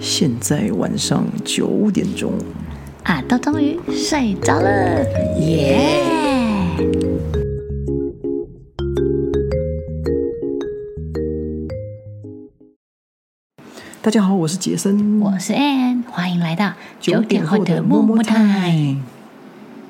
现在晚上九点钟，啊，都终于睡着了，耶！大家好，我是杰森，我是 Ann，欢迎来到九点后的么么 time。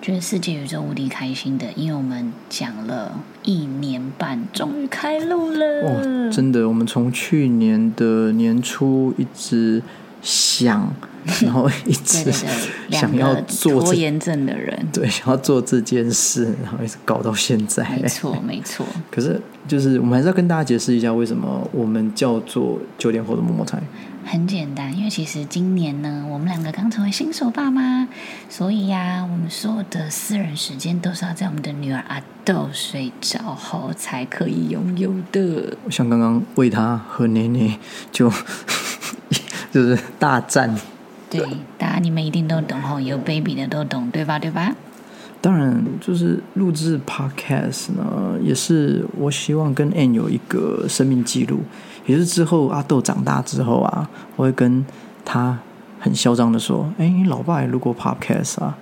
觉得世界宇宙无敌开心的，因为我们讲了一年半，终于开录了。哇，真的，我们从去年的年初一直想，然后一直 想要个做这拖延症的人，对，想要做这件事，然后一直搞到现在。没错没错。可是，就是我们还是要跟大家解释一下，为什么我们叫做九点后的摸摸台。很简单，因为其实今年呢，我们两个刚成为新手爸妈，所以呀、我们所有的私人时间都是要在我们的女儿阿豆睡着后才可以拥有的。像刚刚喂她喝奶奶，就 就是大战。对，大家你们一定都懂吼，有 baby 的都懂，对吧？对吧？当然，就是录制 podcast 呢，也是我希望跟 Ann 有一个生命记录，也是之后阿豆长大之后啊，我会跟他很嚣张的说：“哎，你老爸也录过 podcast 啊，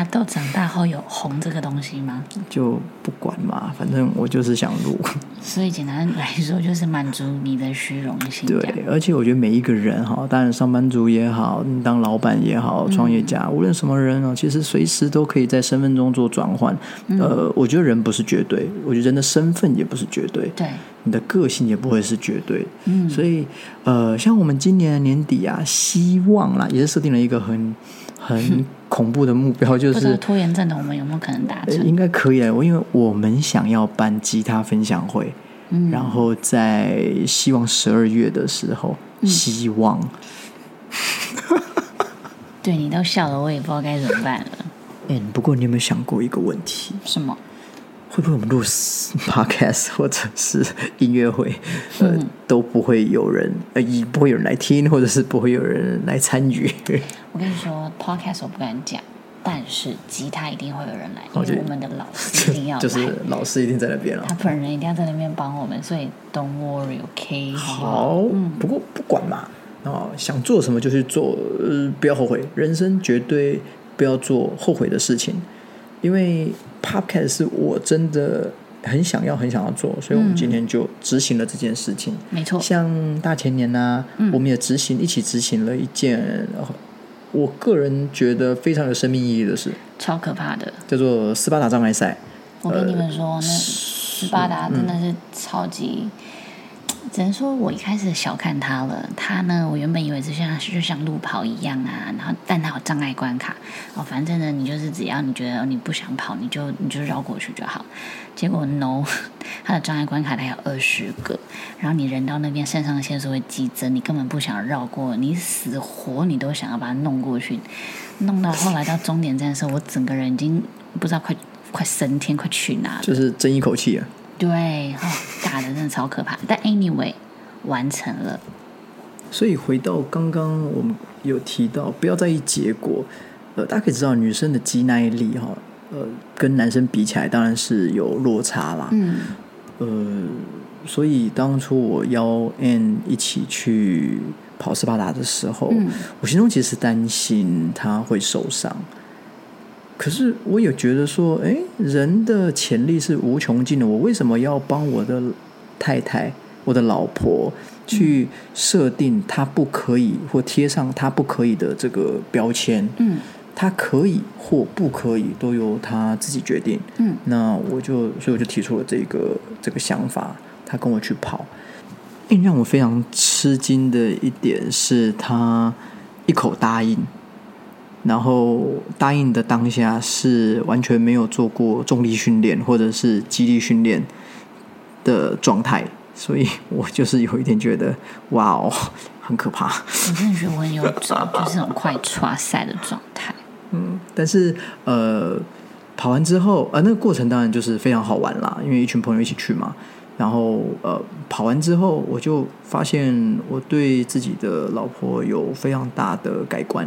但是阿豆长大后有红这个东西吗？就不管嘛，反正我就是想录。所以简单来说，就是满足你的虚荣心。对，而且我觉得每一个人哈，当然上班族也好，你当老板也好，创业家，无论什么人哦，其实随时都可以在身份中做转换。呃，我觉得人不是绝对，我觉得人的身份也不是绝对。对，你的个性也不会是绝对，嗯，所以呃，像我们今年年底啊，希望啦，也是设定了一个很很 恐怖的目标，就是、拖延症的我们有没有可能达成？呃应该可以啊，我因为我们想要办吉他分享会，嗯然后在希望十二月的时候，嗯希望 对你都笑了，我也不知道该怎么办了。嗯，不过你有没有想过一个问题？什么？会不会我们录 podcast 或者是音乐会，呃，嗯都不会有人，呃，也不会有人来听，或者是不会有人来参与？我跟你说，podcast 我不敢讲，但是吉他一定会有人来，因为我们的老师一定要来，就是老师一定在那边了。他本人一定要在那边帮我们，所以 don't worry，OK，、好不好？好，不过不管嘛，哦，想做什么就去做，呃，不要后悔，人生绝对不要做后悔的事情，因为 podcast 是我真的很想要、很想要做，所以我们今天就执行了这件事情。没错，像大前年呢、我们也执行一起执行了一件，呃我个人觉得非常有生命意义的事，超可怕的。叫做斯巴达障碍赛。我跟你们说，那斯巴达真的是超级，只能说我一开始小看他了。他呢，我原本以为是像就像路跑一样啊，然后但他有障碍关卡哦，反正呢，你就是只要你觉得你不想跑，你就你就绕过去就好。结果 no，他的障碍关卡他有二十个，然后你人到那边肾上腺素会激增，你根本不想绕过，你死活你都想要把它弄过去，弄到后来到终点站的时候，我整个人已经不知道快快升天，快去哪了。就是争一口气啊！对，哦，打的真的超可怕。但 anyway，完成了。所以回到刚刚我们有提到，不要在意结果。呃，大家可以知道，女生的肌耐力哈，呃，跟男生比起来，当然是有落差啦。嗯，呃，所以当初我邀 Ann 一起去跑斯巴达的时候，嗯我心中其实担心他会受伤。可是我也觉得说，哎，人的潜力是无穷尽的，我为什么要帮我的太太、我的老婆去设定她不可以或贴上她不可以的这个标签？嗯她可以或不可以都由她自己决定。嗯那我就所以我就提出了这个这个想法，她跟我去跑。令让我非常吃惊的一点是他一口答应，然后答应的当下是完全没有做过重力训练或者是肌力训练的状态，所以我就是有一点觉得哇哦，很可怕。我真的觉得我很有种，就是那种快刷赛的状态。嗯，但是呃，跑完之后，呃，那个过程当然就是非常好玩啦，因为一群朋友一起去嘛。然后呃，跑完之后，我就发现我对自己的老婆有非常大的改观。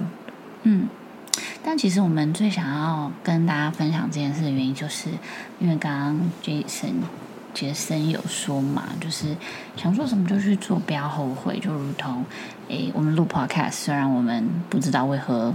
嗯，但其实我们最想要跟大家分享这件事的原因，就是因为刚刚 Jason 杰森有说嘛，就是想做什么就去做，不要后悔。就如同诶，我们录 Podcast，虽然我们不知道为何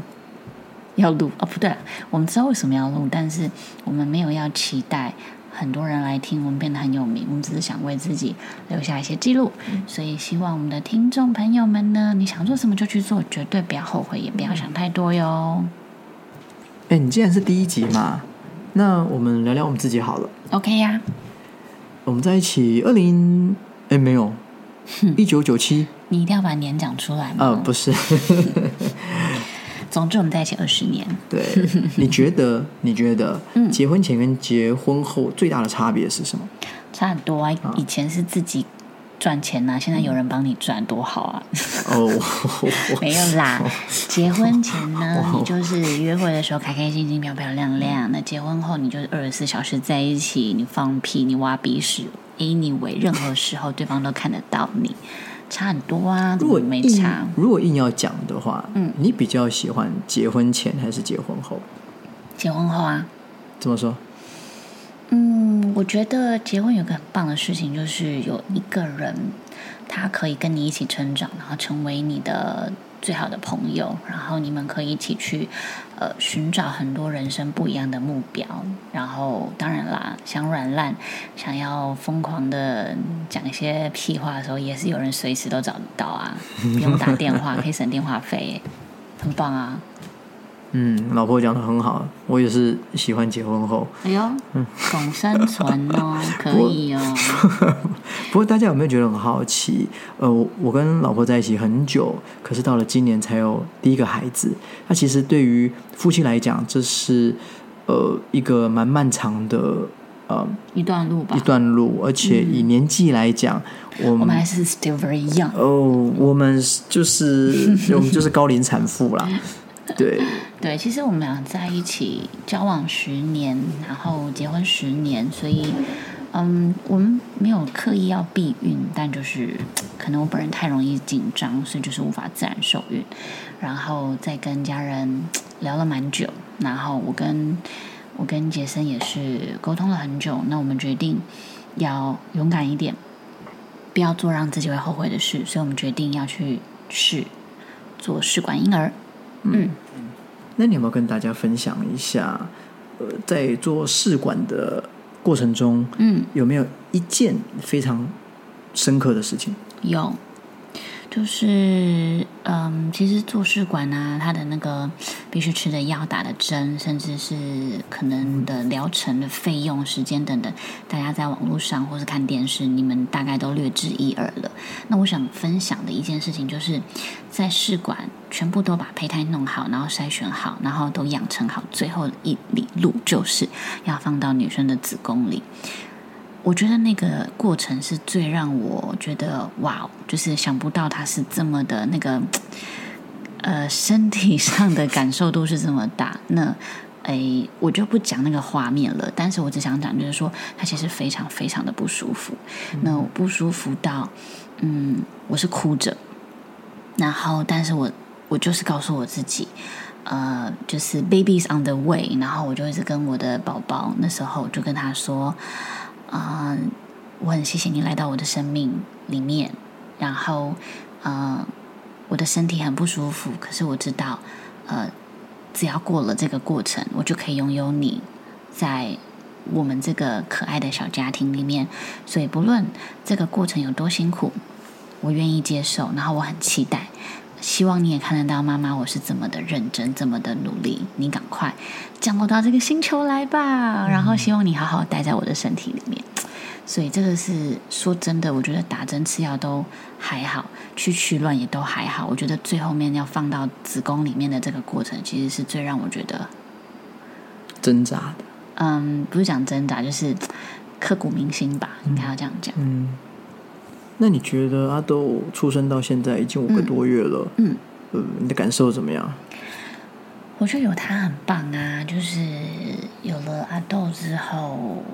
要录，哦，不对，我们知道为什么要录，但是我们没有要期待很多人来听，我们变得很有名，我们只是想为自己留下一些记录。所以希望我们的听众朋友们呢，你想做什么就去做，绝对不要后悔，也不要想太多哟。哎，你既然是第一集嘛，那我们聊聊我们自己好了。OK 呀、我们在一起二零哎没有一九九七你一定要把年讲出来吗？呃不是，总之我们在一起二十年。对，你觉得 你觉得嗯结婚前跟结婚后最大的差别是什么？差很多啊！以前是自己赚钱呐、现在有人帮你赚，多好啊！哦，没有啦，结婚前呢，你就是约会的时候开开心心、漂漂亮亮；那结婚后，你就是二十四小时在一起，你放屁、你挖鼻屎，anyway，任何时候对方都看得到你，差很多啊！如果么没硬差？如果硬要讲的话，嗯你比较喜欢结婚前还是结婚后？结婚后啊，怎么说？嗯，我觉得结婚有个很棒的事情，就是有一个人，他可以跟你一起成长，然后成为你的最好的朋友，然后你们可以一起去呃寻找很多人生不一样的目标。然后当然啦，想软烂，想要疯狂的讲一些屁话的时候，也是有人随时都找得到啊，不用打电话，可以省电话费，很棒啊！嗯，老婆讲的很好，我也是喜欢结婚后。哎呦，懂生存哦，可以哦。不过大家有没有觉得很好奇？呃，我我跟老婆在一起很久，可是到了今年才有第一个孩子。那其实对于夫妻来讲，这是呃一个蛮漫长的呃一段路吧一，段路，而且以年纪来讲，我们我们还是 still very young。哦，我们就是我们就是高龄产妇啦。对，对，其实我们俩在一起交往十年，然后结婚十年，所以，嗯，我们没有刻意要避孕，但就是可能我本人太容易紧张，所以就是无法自然受孕。然后再跟家人聊了蛮久，然后我跟我跟杰森也是沟通了很久，那我们决定要勇敢一点，不要做让自己会后悔的事，所以我们决定要去试做试管婴儿。嗯。那你有没有跟大家分享一下？呃，在做试管的过程中，嗯，有没有一件非常深刻的事情？有，就是嗯，其实做试管啊，它的那个必须吃的药、打的针，甚至是可能的疗程的费用、时间等等，大家在网络上或是看电视，你们大概都略知一二了。那我想分享的一件事情，就是在试管全部都把胚胎弄好，然后筛选好，然后都养成好，最后一里路就是要放到女生的子宫里。我觉得那个过程是最让我觉得哇，哦就是想不到他是这么的那个，呃，身体上的感受度是这么大。那，诶，我就不讲那个画面了，但是我只想讲，就是说他其实非常非常的不舒服。那我不舒服到，嗯，我是哭着，然后，但是我我就是告诉我自己。呃，就是 baby is on the way，然后我就一直跟我的宝宝，那时候就跟他说，啊、我很谢谢你来到我的生命里面，然后，呃，我的身体很不舒服，可是我知道，呃，只要过了这个过程，我就可以拥有你在我们这个可爱的小家庭里面，所以不论这个过程有多辛苦，我愿意接受，然后我很期待。希望你也看得到妈妈我是这么的认真，这么的努力。你赶快降落到这个星球来吧，然后希望你好好待在我的身体里面。所以这个是说真的，我觉得打针吃药都还好，去取卵也都还好。我觉得最后面要放到子宫里面的这个过程，其实是最让我觉得，挣扎的，嗯，不是讲挣扎，就是刻骨铭心吧，应该要这样讲。嗯。那你觉得阿豆出生到现在已经五个多月了，嗯，呃，你的感受怎么样？我觉得有他很棒啊，就是有了阿豆之后，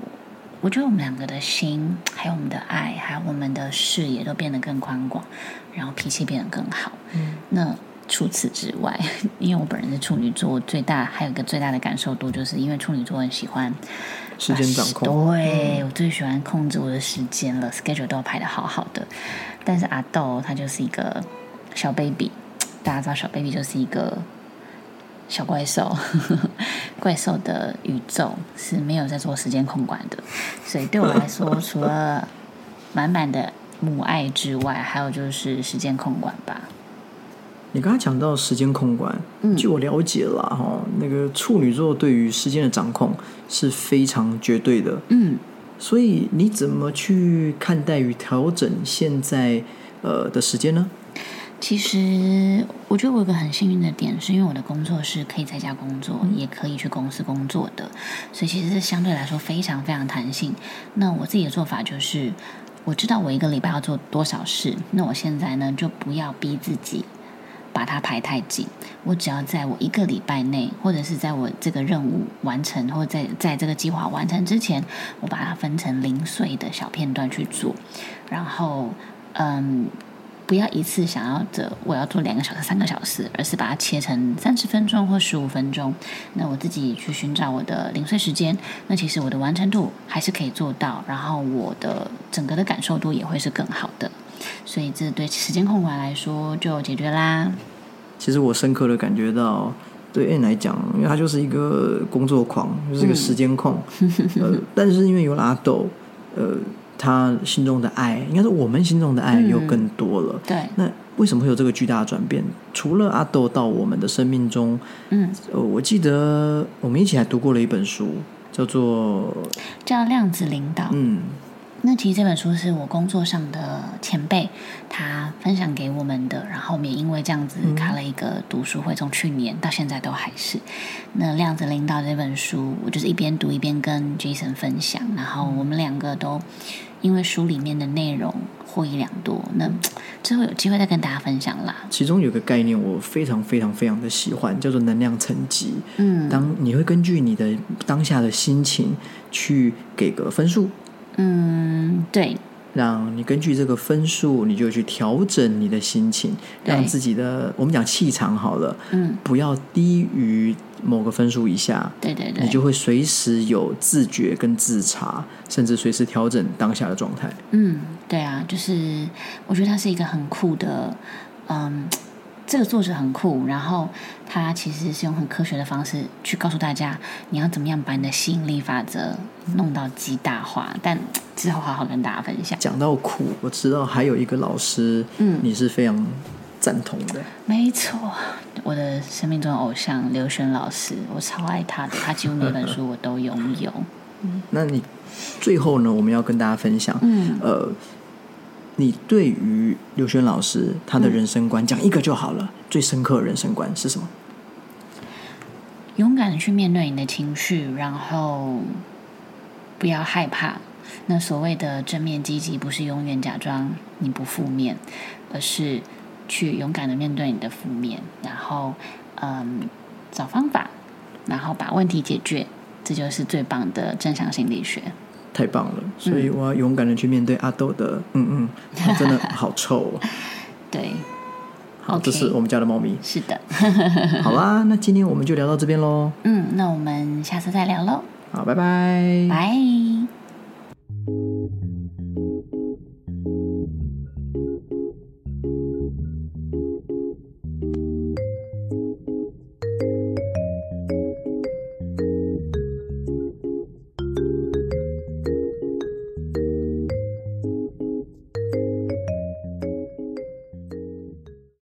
我觉得我们两个的心，还有我们的爱，还有我们的视野都变得更宽广，然后脾气变得更好。嗯，那除此之外，因为我本人是处女座，最大还有一个最大的感受度，就是因为处女座很喜欢时间掌控。对我最喜欢控制我的时间了，schedule 都要排的好好的。但是阿豆他就是一个小 baby，大家知道小 baby 就是一个小怪兽，怪兽的宇宙是没有在做时间控管的，所以对我来说，除了满满的母爱之外，还有就是时间控管吧。你刚才讲到时间控管，嗯据我了解啦哈，那个处女座对于时间的掌控是非常绝对的。嗯，所以你怎么去看待与调整现在呃的时间呢？其实我觉得我有个很幸运的点，是因为我的工作是可以在家工作，也可以去公司工作的，所以其实是相对来说非常非常弹性。那我自己的做法就是，我知道我一个礼拜要做多少事，那我现在呢就不要逼自己。把它排太紧，我只要在我一个礼拜内，或者是在我这个任务完成，或者在在这个计划完成之前，我把它分成零碎的小片段去做，然后嗯，不要一次想要着我要做两个小时、三个小时，而是把它切成三十分钟或十五分钟。那我自己去寻找我的零碎时间，那其实我的完成度还是可以做到，然后我的整个的感受度也会是更好的。所以这对时间控管来说就解决啦。其实我深刻的感觉到，对 N 来讲，因为他就是一个工作狂，就是一个时间控。呃，但是因为有了阿豆，呃，他心中的爱，应该是我们心中的爱又更多了。对，那为什么会有这个巨大的转变？除了阿豆到我们的生命中，嗯，呃，我记得我们一起还读过了一本书，叫做叫量子领导。嗯。那其实这本书是我工作上的前辈他分享给我们的，然后我们也因为这样子开了一个读书会，从去年到现在都还是。那《量子领导》这本书，我就是一边读一边跟 Jason 分享，然后我们两个都因为书里面的内容获益良多。那之后有机会再跟大家分享啦。其中有个概念我非常非常非常的喜欢，叫做能量层级。嗯，当你会根据你的当下的心情去给个分数。嗯，对，让你根据这个分数，你就去调整你的心情，让自己的我们讲气场好了，嗯，不要低于某个分数以下，对对对，你就会随时有自觉跟自查，甚至随时调整当下的状态。嗯，对啊，就是我觉得它是一个很酷的，嗯。这个作者很酷，然后他其实是用很科学的方式去告诉大家，你要怎么样把你的吸引力法则弄到极大化。但之后好好跟大家分享。讲到酷，我知道还有一个老师，嗯，你是非常赞同的。没错，我的生命中的偶像刘璇老师，我超爱他的，他几乎每本书我都拥有。嗯，那你最后呢？我们要跟大家分享，嗯，呃。你对于刘轩老师他的人生观讲一个就好了，最深刻的人生观是什么？勇敢的去面对你的情绪，然后不要害怕。那所谓的正面积极，不是永远假装你不负面，而是去勇敢的面对你的负面，然后嗯找方法，然后把问题解决，这就是最棒的正向心理学。太棒了，所以我要勇敢的去面对阿豆的，嗯嗯，他真的好臭。哦 对，好，这是我们家的猫咪。是的，好啦，那今天我们就聊到这边喽。嗯，那我们下次再聊喽。好，拜拜。拜。